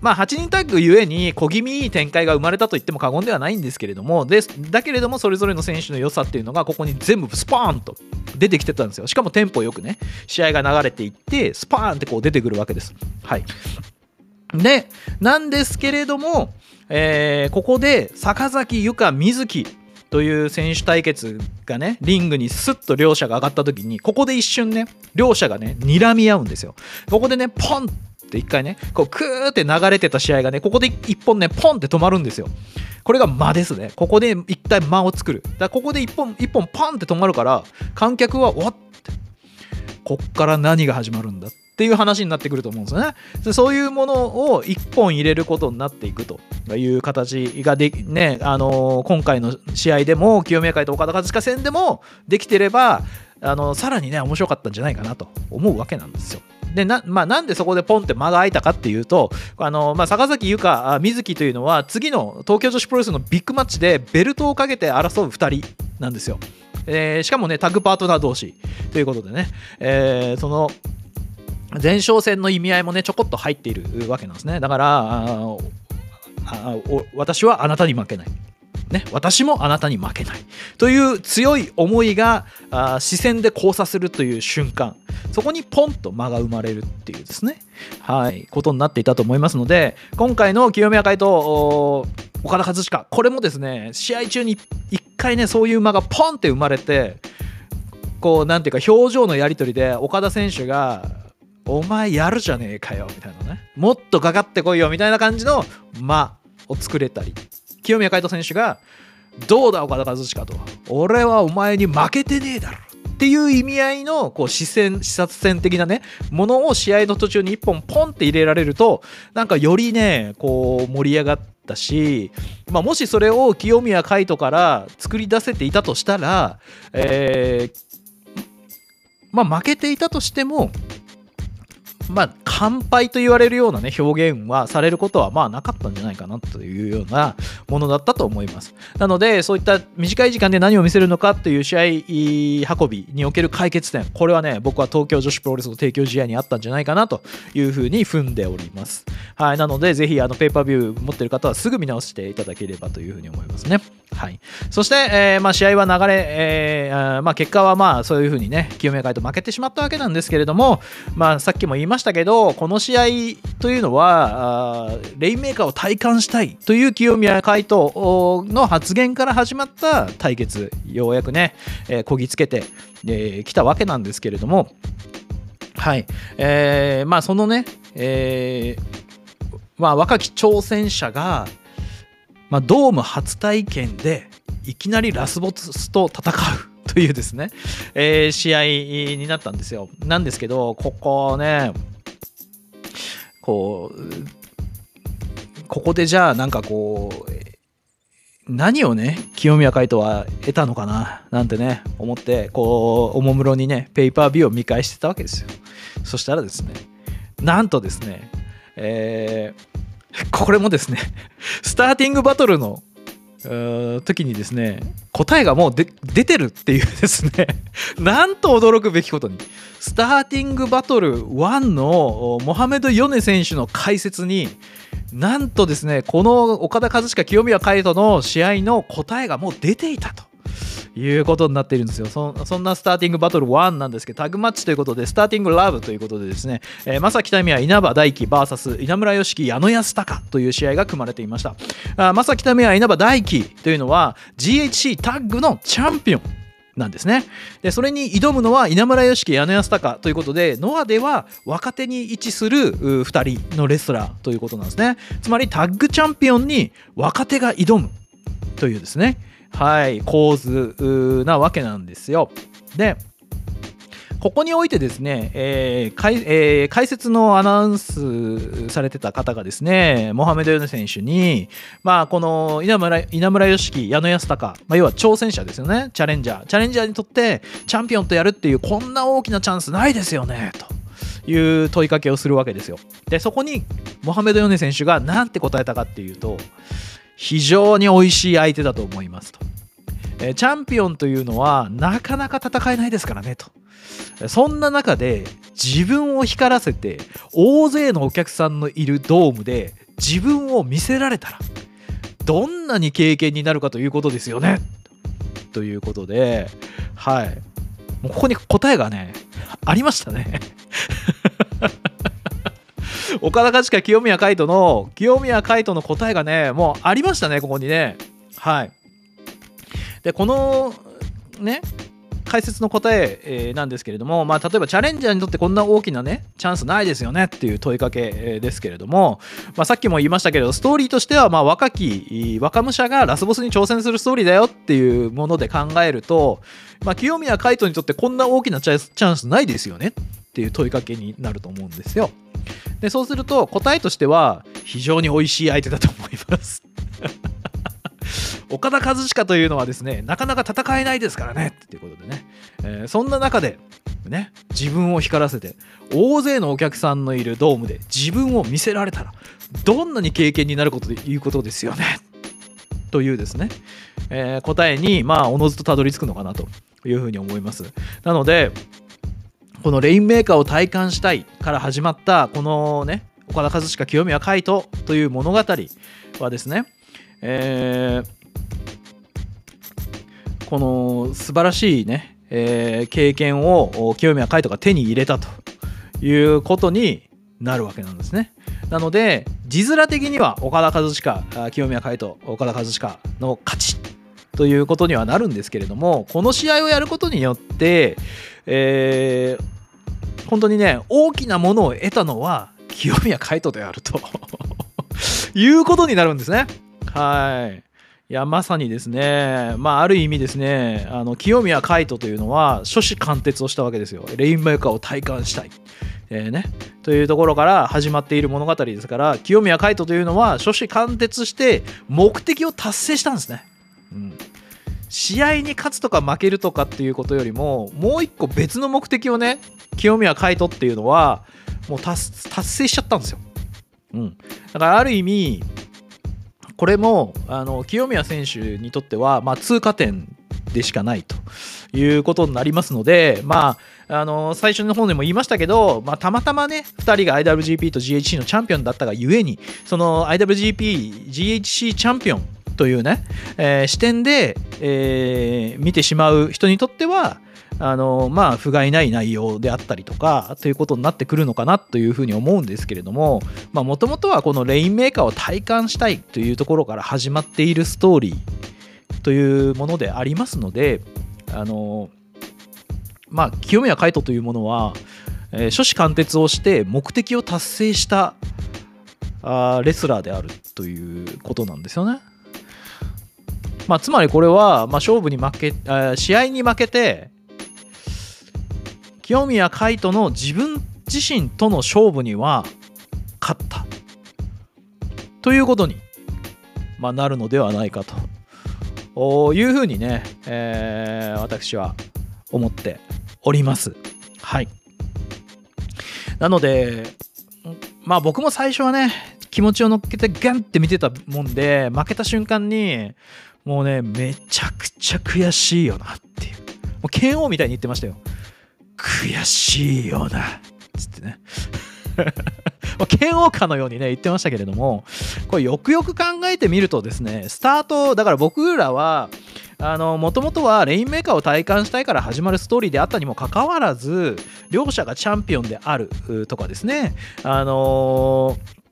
S1: まあ、8人タッグゆえに小気味いい展開が生まれたと言っても過言ではないんですけれどもでだけれどもそれぞれの選手の良さっていうのがここに全部スパーンと出てきてたんですよしかもテンポよくね試合が流れていってスパーンってこう出てくるわけですはいでなんですけれども、えー、ここで坂崎由香水木という選手対決がねリングにスッと両者が上がった時にここで一瞬ね両者がね睨み合うんですよ。ここでねポンって一回ねこうクーって流れてた試合がねここで一本ねポンって止まるんですよ。これが間ですね。ここで一回間を作る。だここで一本一本パンって止まるから観客はわって。こっから何が始まるんだって。っていう話になってくると思うんですよね。そういうものを1本入れることになっていくという形がでね、あのー、今回の試合でも清宮会と岡田和親戦でもできてればあのさらにね面白かったんじゃないかなと思うわけなんですよ。でな,、まあ、なんでそこでポンって間が空いたかっていうとあの、まあ、坂崎優香水木というのは次の東京女子プロレスのビッグマッチでベルトをかけて争う2人なんですよ。えー、しかもねタッグパートナー同士ということでね、えー、その前哨戦の意味合いもねちょこっと入っているわけなんですね。だから私はあなたに負けない。ね、私もあなたに負けない。という強い思いがあ視線で交差するという瞬間。そこにポンと間が生まれるっていうですね。はいことになっていたと思いますので今回の清宮会と岡田和親。これもですね試合中に一回ねそういう間がポンって生まれてこうなんていうか表情のやり取りで岡田選手がお前やるじゃねえかよみたいなね。もっとかかってこいよみたいな感じの間を作れたり。清宮海斗選手がどうだ岡田和親と。俺はお前に負けてねえだろっていう意味合いのこう視線視察線的なねものを試合の途中に1本ポンって入れられるとなんかよりねこう盛り上がったし、まあ、もしそれを清宮海斗から作り出せていたとしたら、えー、まあ負けていたとしてもまあ、乾杯と言われるようなね、表現はされることはまあなかったんじゃないかなというようなものだったと思います。なので、そういった短い時間で何を見せるのかという試合運びにおける解決点、これはね、僕は東京女子プロレスの提供試合にあったんじゃないかなというふうに踏んでおります。はい、なので、ぜひ、あの、ペーパービュー持ってる方はすぐ見直していただければというふうに思いますね。はい。そして、えー、まあ、試合は流れ、えー、まあ、結果はまあ、そういうふうにね、清宮会と負けてしまったわけなんですけれども、まあ、さっきも言いましたましたけど、この試合というのは、レインメーカーを体感したいという清宮海斗の発言から始まった対決、ようやくね、えー、こぎつけてき、えー、たわけなんですけれども、はい。えー、まあ、そのね、えー、まあ、若き挑戦者が、まあ、ドーム初体験でいきなりラスボスと戦う というですね、えー、試合になったんですよ。なんですけど、ここね、こう、ここでじゃあなんかこう、何をね、清宮海斗は得たのかななんてね、思って、こう、おもむろにね、ペーパービューを見返してたわけですよ。そしたらですね、なんとですね、えー、これもですね、スターティングバトルの時にですね、答えがもう出てるっていうですね、なんと驚くべきことに、スターティングバトル1のモハメド・ヨネ選手の解説に、なんとですね、この岡田和親清宮海斗の試合の答えがもう出ていたと。いうことになっているんですよそ。そんなスターティングバトル1なんですけど、タグマッチということで、スターティングラブということでですね、えー、正木民は稲葉大輝 VS 稲村良樹矢野安隆という試合が組まれていました。あ正木民は稲葉大輝というのは GHC タッグのチャンピオン。なんですねでそれに挑むのは稲村良樹矢野安隆ということでノアでは若手に位置する2人のレスラーということなんですねつまりタッグチャンピオンに若手が挑むというですねはい構図なわけなんですよでここにおいてですね、えー解えー解説のアナウンスされてた方がですね、モハメド・ヨネ選手に、まあ、この稲村稲村良樹、矢野康隆、まあ、要は挑戦者ですよね、チャレンジャー。チャレンジャーにとって、チャンピオンとやるっていう、こんな大きなチャンスないですよね、という問いかけをするわけですよ。で、そこに、モハメド・ヨネ選手が何て答えたかっていうと、非常に美味しい相手だと思いますと。えーチャンピオンというのはなかなか戦えないですからねと。そんな中で自分を光らせて大勢のお客さんのいるドームで自分を見せられたらどんなに経験になるかということですよね。ということで、はい。もうここに答えがね、ありましたね。岡田和親清宮海斗の清宮海斗の答えがね、もうありましたね、ここにね。はい。で、このね、解説の答ええーなんですけれども、まあ、例えばチャレンジャーにとってこんな大きなねチャンスないですよねっていう問いかけですけれども、まあ、さっきも言いましたけれどストーリーとしてはまあ若き若武者がラスボスに挑戦するストーリーだよっていうもので考えると、まあ、清宮海斗にとってこんな大きなチャンスないですよねっていう問いかけになると思うんですよ。でそうすると答えとしては非常に美味しい相手だと思います。岡田和親というのはですねなかなか戦えないですからね。っていうことでね、えーそんな中でね自分を光らせて大勢のお客さんのいるドームで自分を見せられたらどんなに経験になることでいうことですよね。というですね、えー答えにまあおのずとたどり着くのかなというふうに思います。なのでこのレインメーカーを体感したいから始まったこのね岡田和親清宮海斗という物語はですね、えーこの素晴らしいね、えー経験を清宮海斗が手に入れたということになるわけなんですね。なので字面的には岡田和親清宮海斗岡田和親の勝ちということにはなるんですけれどもこの試合をやることによって、えー本当にね大きなものを得たのは清宮海斗であると いうことになるんですね。はい。いやまさにですね、まあ、ある意味ですねあの清宮海斗というのは初子貫徹をしたわけですよ。レインメーカーを体感したい、えーね、というところから始まっている物語ですから清宮海斗というのは初子貫徹して目的を達成したんですね、うん、試合に勝つとか負けるとかっていうことよりももう一個別の目的をね清宮海斗っていうのはもう達成しちゃったんですよ、うん、だからある意味これもあの清宮選手にとっては、まあ、通過点でしかないということになりますので、まあ、あの最初の方でも言いましたけど、まあ、たまたまね2人が IWGP と GHC のチャンピオンだったがゆえにその IWGP、GHC チャンピオンというね、えー視点で、えー見てしまう人にとってはあのまあ不甲斐ない内容であったりとかということになってくるのかなというふうに思うんですけれどももともとはこのレインメーカーを体感したいというところから始まっているストーリーというものでありますのであのまあ清宮海斗というものは、えー初子貫徹をして目的を達成したあレスラーであるということなんですよね。まあ、つまりこれは、まあ、勝負に負け、あー試合に負けて清宮海斗の自分自身との勝負には勝ったということに、まあ、なるのではないかとおいうふうにね、えー私は思っております。はい。なので、まあ僕も最初はね、気持ちを乗っけてガンって見てたもんで、負けた瞬間に、もうね、めちゃくちゃ悔しいよなっていう。もう剣王みたいに言ってましたよ。悔しいよな。つってね。剣王かのようにね言ってましたけれどもこれよくよく考えてみるとですねスタートだから僕らはあのもともとはレインメーカーを体感したいから始まるストーリーであったにもかかわらず両者がチャンピオンであるとかですねあのー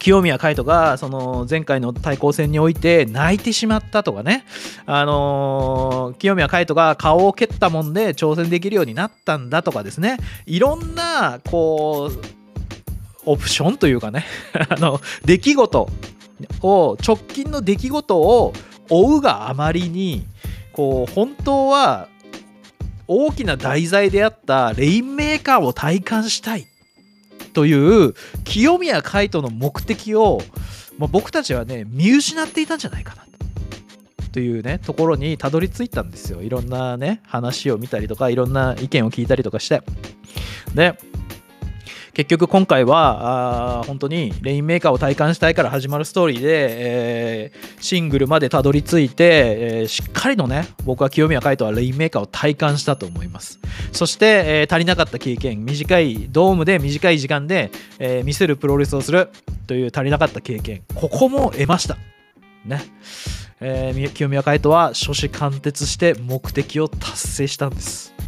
S1: 清宮海斗がその前回の対抗戦において泣いてしまったとかね、あのー清宮海斗が顔を蹴ったもんで挑戦できるようになったんだとかですね。いろんなこうオプションというかね。あの出来事を直近の出来事を追うがあまりにこう本当は大きな題材であったレインメーカーを体感したい。という清宮海斗の目的を、まあ、僕たちはね見失っていたんじゃないかなと。いうねところにたどり着いたんですよ。いろんなね話を見たりとかいろんな意見を聞いたりとかして。で結局今回はあ本当にレインメーカーを体感したいから始まるストーリーで、えー、シングルまでたどり着いて、えー、しっかりのね僕は清宮海斗はレインメーカーを体感したと思います。そして、えー、足りなかった経験短いドームで短い時間で、え見せるプロレスをするという足りなかった経験ここも得ました。ね。えー、清宮海斗は初志貫徹して目的を達成したんです。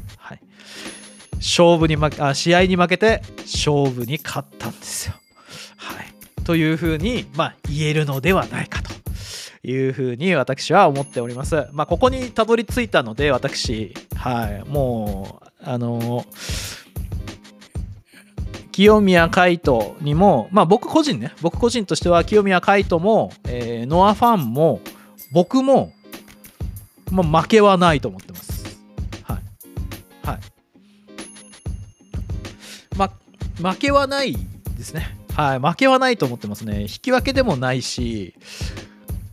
S1: 勝負に負けあ試合に負けて勝負に勝ったんですよ。はい、というふうに、まあ、言えるのではないかと。いうふうに私は思っております。まあ、ここにたどり着いたので、私、はい、もう、あの清宮海斗にも、まあ僕個人ね、僕個人としては清宮海斗も、えー、ノアファンも、僕も、まあ、負けはないと思ってます。負けはないですね。はい。負けはないと思ってますね。引き分けでもないし、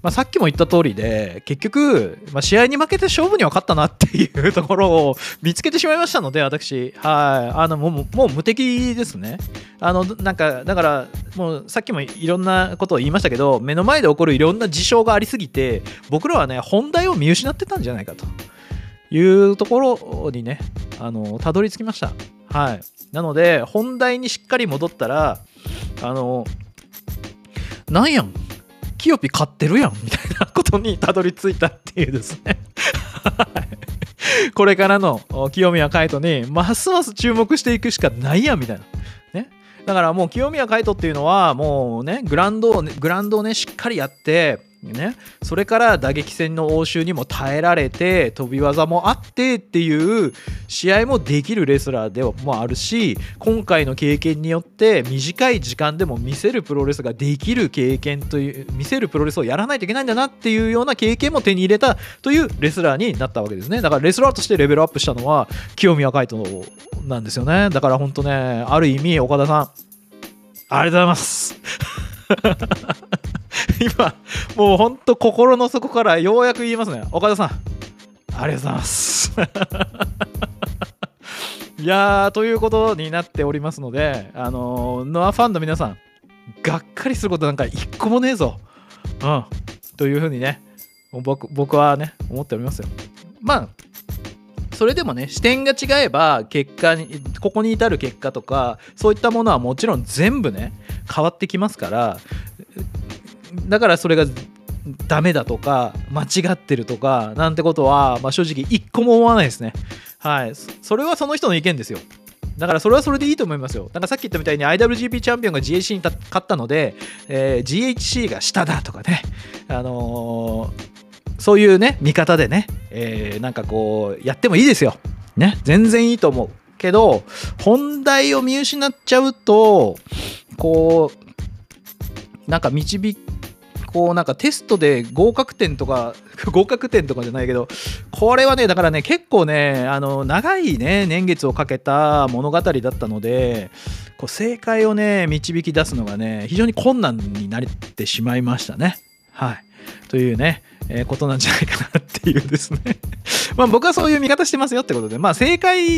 S1: まあ、さっきも言った通りで結局、まあ、試合に負けて勝負には勝ったなっていう ところを見つけてしまいましたので私はいあのもうもう無敵ですねあのなんかだからもうさっきもいろんなことを言いましたけど目の前で起こるいろんな事象がありすぎて僕らはね本題を見失ってたんじゃないかというところにねあのたどり着きましたはいなので本題にしっかり戻ったらあのなんやんキヨピ買ってるやんみたいなことにたどり着いたっていうですね これからの清宮海斗にますます注目していくしかないやんみたいな。ね。だからもう清宮海斗っていうのはもうねグランドをグランドをねしっかりやってね、それから打撃戦の応酬にも耐えられて飛び技もあってっていう試合もできるレスラーでもあるし今回の経験によって短い時間でも見せるプロレスができる経験という見せるプロレスをやらないといけないんだなっていうような経験も手に入れたというレスラーになったわけですね。だからレスラーとしてレベルアップしたのは清宮海斗なんですよね。だから本当ねある意味岡田さんありがとうございます。今、もうほんと心の底からようやく言いますね。岡田さん、ありがとうございます。いやー、ということになっておりますので、あのー、ノアファンの皆さん、がっかりすることなんか一個もねえぞ。うん。というふうにね、僕僕はね、思っておりますよ。まあ、それでもね視点が違えば結果にここに至る結果とかそういったものはもちろん全部ね変わってきますからだからそれがダメだとか間違ってるとかなんてことは、まあ、正直一個も思わないですねはいそれはその人の意見ですよだからそれはそれでいいと思いますよ。なんかさっき言ったみたいに IWGP チャンピオンが GHC に勝ったので、えー、GHC が下だとかね、あのー、そういうね、見方でね、えー、なんかこう、やってもいいですよ。ね、全然いいと思う。けど、本題を見失っちゃうと、こう、なんか導こうなんかテストで合格点とか 合格点とかじゃないけどこれはねだからね結構ねあの長いね年月をかけた物語だったのでこう正解をね導き出すのがね非常に困難になってしまいましたね。はい。というね、えー、ことなんじゃないかなっていうですね。まあ僕はそういう見方してますよってことでまあ正解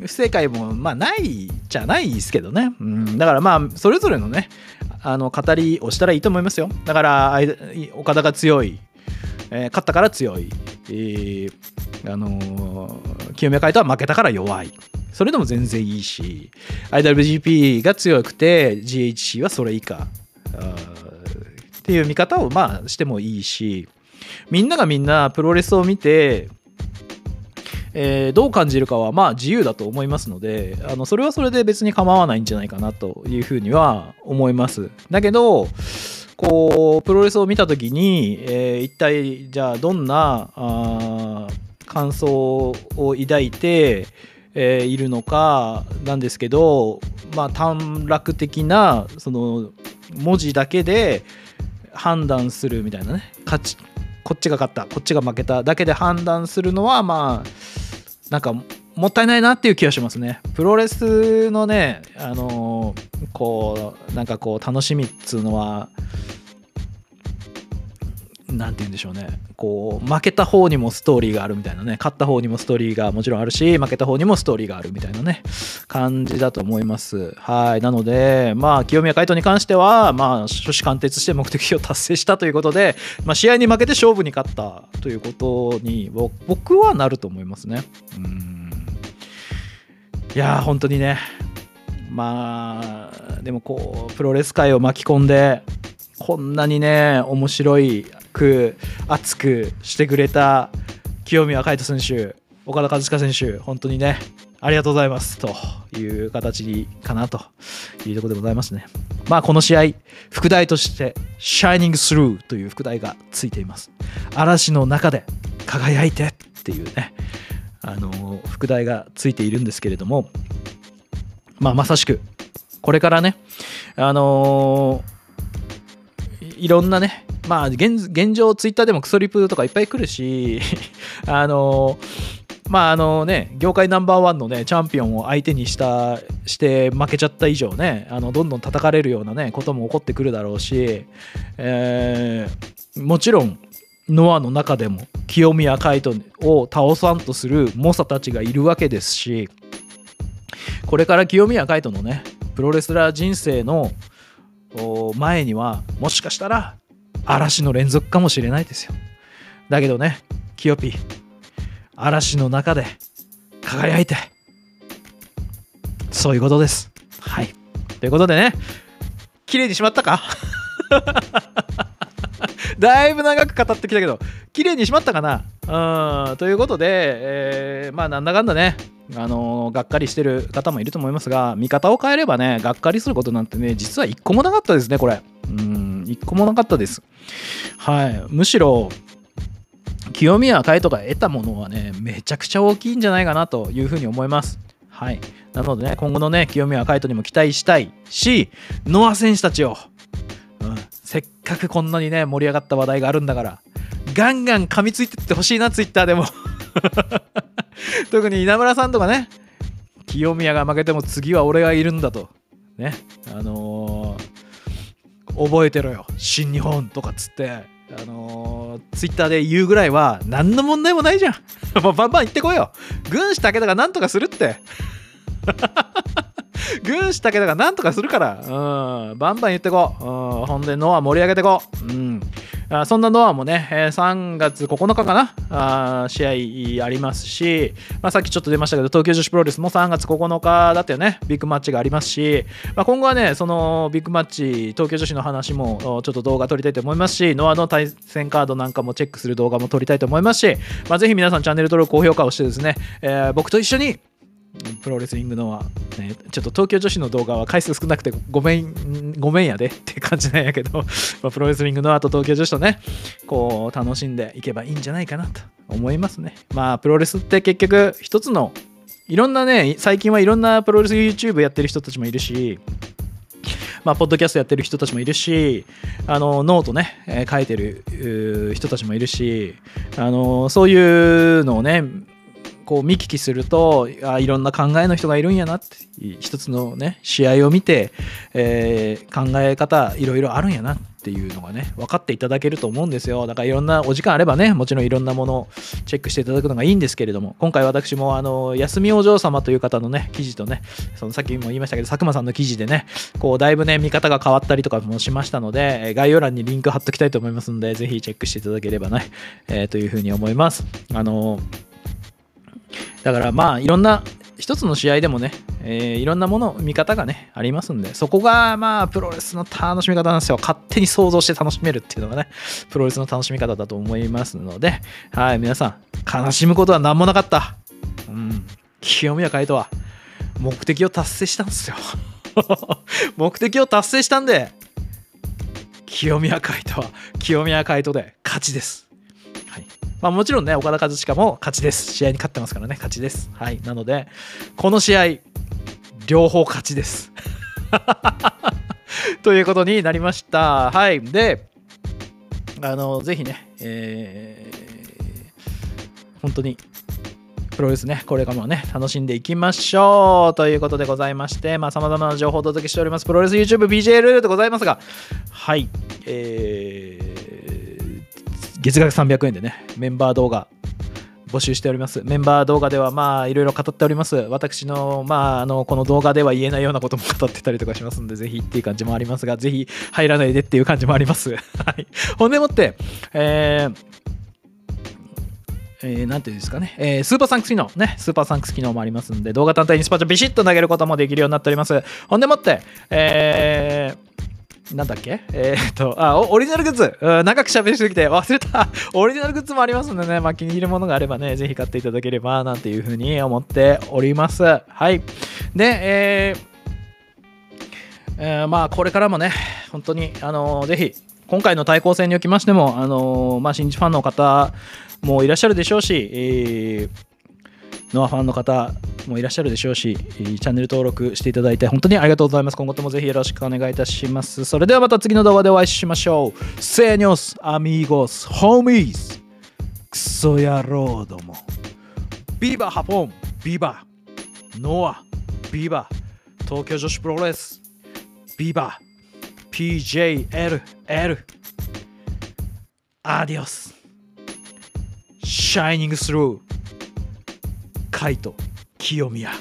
S1: 不正解もまあないじゃないですけどね、うん、だからまあそれぞれのねあの語りをしたらいいと思いますよ。だから岡田が強い、えー、勝ったから強い、えー、あのー、清宮海斗は負けたから弱い。それでも全然いいし IWGP が強くて GHC はそれ以下。っていう見方をまあしてもいいしみんながみんなプロレスを見てえー、どう感じるかはまあ自由だと思いますのであのそれはそれで別に構わないんじゃないかなというふうには思います。だけどこうプロレスを見た時に、えー、一体じゃあどんなあ感想を抱いて、えー、いるのかなんですけどまあ短絡的なその文字だけで判断するみたいなね。勝ちこっちが勝ったこっちが負けただけで判断するのはまあなんかもったいないなっていう気がしますね。プロレスのね、あのー、こう、なんかこう、楽しみっつうのは、何て言うんでしょうね。こう負けた方にもストーリーがあるみたいなね。勝った方にもストーリーがもちろんあるし負けた方にもストーリーがあるみたいなね感じだと思います。はい。なのでまあ清宮海斗に関してはまあ初志貫徹して目的を達成したということで、まあ、試合に負けて勝負に勝ったということに僕はなると思いますね。うん。いや本当にね。まあでもこうプロレス界を巻き込んでこんなにね面白いく熱くしてくれた清宮海斗選手岡田和親選手本当にねありがとうございますという形かなというところでございますね。まあこの試合、副題としてシャイニングスルーという副題がついています。嵐の中で輝いてっていうね、あの副題がついているんですけれども、まあまさしくこれからね、あのー、いろんなね、まあ現現状ツイッターでもクソリプとかいっぱい来るし あのまああのね業界ナンバーワンのねチャンピオンを相手にしたして負けちゃった以上ねあのどんどん叩かれるようなねことも起こってくるだろうし、えー、もちろんノアの中でも清宮海斗を倒さんとする猛者たちがいるわけですしこれから清宮海斗のねプロレスラー人生の前にはもしかしたら嵐の連続かもしれないですよ。だけどね、キヨピ、嵐の中で輝いて、そういうことです。はい。ということでね、綺麗にしまったか？だいぶ長く語ってきたけど、綺麗にしまったかな？うん、ということで、えー、まあなんだかんだね、あの、がっかりしてる方もいると思いますが、見方を変えればね、がっかりすることなんてね、実は一個もなかったですね、これ。うん、一個もなかったです。はい。むしろ、清宮海斗が得たものはね、めちゃくちゃ大きいんじゃないかなというふうに思います。はい。なのでね、今後のね、清宮海斗にも期待したいし、ノア選手たちを、うん、せっかくこんなにね、盛り上がった話題があるんだから、ガンガン噛みついてってほしいな、ツイッターでも。特に稲村さんとかね、清宮が負けても次は俺がいるんだと。ね。あのー、覚えてろよ、新日本とかっつって、あのー、ツイッターで言うぐらいは何の問題もないじゃん。もうバンバン言ってこいよ。軍師武田が何とかするって。軍師武田が何とかするから、うん、バンバン言ってこう。うん、ほんで、ノア盛り上げてこう。うん。あそんなノアもね、え3月9日かな。あ試合ありますし、まあ、さっきちょっと出ましたけど、東京女子プロレスも3月9日だったよね、ビッグマッチがありますし、まあ、今後はね、そのビッグマッチ、東京女子の話もちょっと動画撮りたいと思いますし、ノアの対戦カードなんかもチェックする動画も撮りたいと思いますし、まあ、ぜひ皆さんチャンネル登録、高評価をしてですね、えー、僕と一緒にプロレスリングのは、ね、ちょっと東京女子の動画は回数少なくてごめん、ごめんやでって感じなんやけど、まあ、プロレスリング・ノアと東京女子とね、こう楽しんでいけばいいんじゃないかなと思いますね。まあ、プロレスって結局一つの、いろんなね、最近はいろんなプロレス YouTube やってる人たちもいるし、まあ、ポッドキャストやってる人たちもいるし、あの、ノートね、えー、書いてる人たちもいるし、あの、そういうのをね、こう見聞きするとあいろんな考えの人がいるんやなって一つのね試合を見て、えー、考え方いろいろあるんやなっていうのがね分かっていただけると思うんですよ。だからいろんなお時間あればねもちろんいろんなものをチェックしていただくのがいいんですけれども今回私もあの休みお嬢様という方のね記事とねそのさっきも言いましたけど佐久間さんの記事でねこうだいぶね見方が変わったりとかもしましたので概要欄にリンク貼っときたいと思いますのでぜひチェックしていただければね、えー、というふうに思います。あのだからまあいろんな一つの試合でもね、えー、いろんなもの見方がねありますんでそこがまあプロレスの楽しみ方なんですよ。勝手に想像して楽しめるっていうのがねプロレスの楽しみ方だと思いますのではい皆さん悲しむことは何もなかった。うん清宮海斗は目的を達成したんですよ。目的を達成したんで清宮海斗は清宮海斗で勝ちです。まあ、もちろんね、岡田和親も勝ちです。試合に勝ってますからね、勝ちです。はい。なので、この試合、両方勝ちです。ということになりました。はい。で、あの、ぜひね、えー、本当に、プロレスね、これからもね、楽しんでいきましょうということでございまして、まあ、様々な情報をお届けしております、プロレス YouTube、BJL でございますが、はい、えー、月額300円でね、メンバー動画、募集しております。メンバー動画では、まあ、いろいろ語っております。私の、まあ、あの、この動画では言えないようなことも語ってたりとかしますので、ぜひっていう感じもありますが、ぜひ入らないでっていう感じもあります。はい。ほんでもって、えー、えー、なんていうんですかね、えースーパーサンクス機能、ね、スーパーサンクス機能もありますんで、動画単体にスパチャビシッと投げることもできるようになっております。ほんでもって、えーなんだっけ？えーっと、あ、オリジナルグッズ、うん長く喋りすぎて忘れた。オリジナルグッズもありますんでね、まあ、気に入るものがあればね、ぜひ買っていただければ、なんていうふうに思っております。はい。で、えーえーまあこれからもね本当にあのーぜひ今回の対抗戦におきましてもあのーまあ新日ファンの方もいらっしゃるでしょうし、えーノアファンの方もいらっしゃるでしょうし、チャンネル登録していただいて本当にありがとうございます。今後ともぜひよろしくお願いいたします。それではまた次の動画でお会いしましょう。セーニョス、アミーゴス、ホーミーズ、クソ野郎ども。ビバハポン、ビバ、ノア、ビバ、東京女子プロレス、ビバ、PJLL、アディオス、シャイニングスルー、カイト、清宮。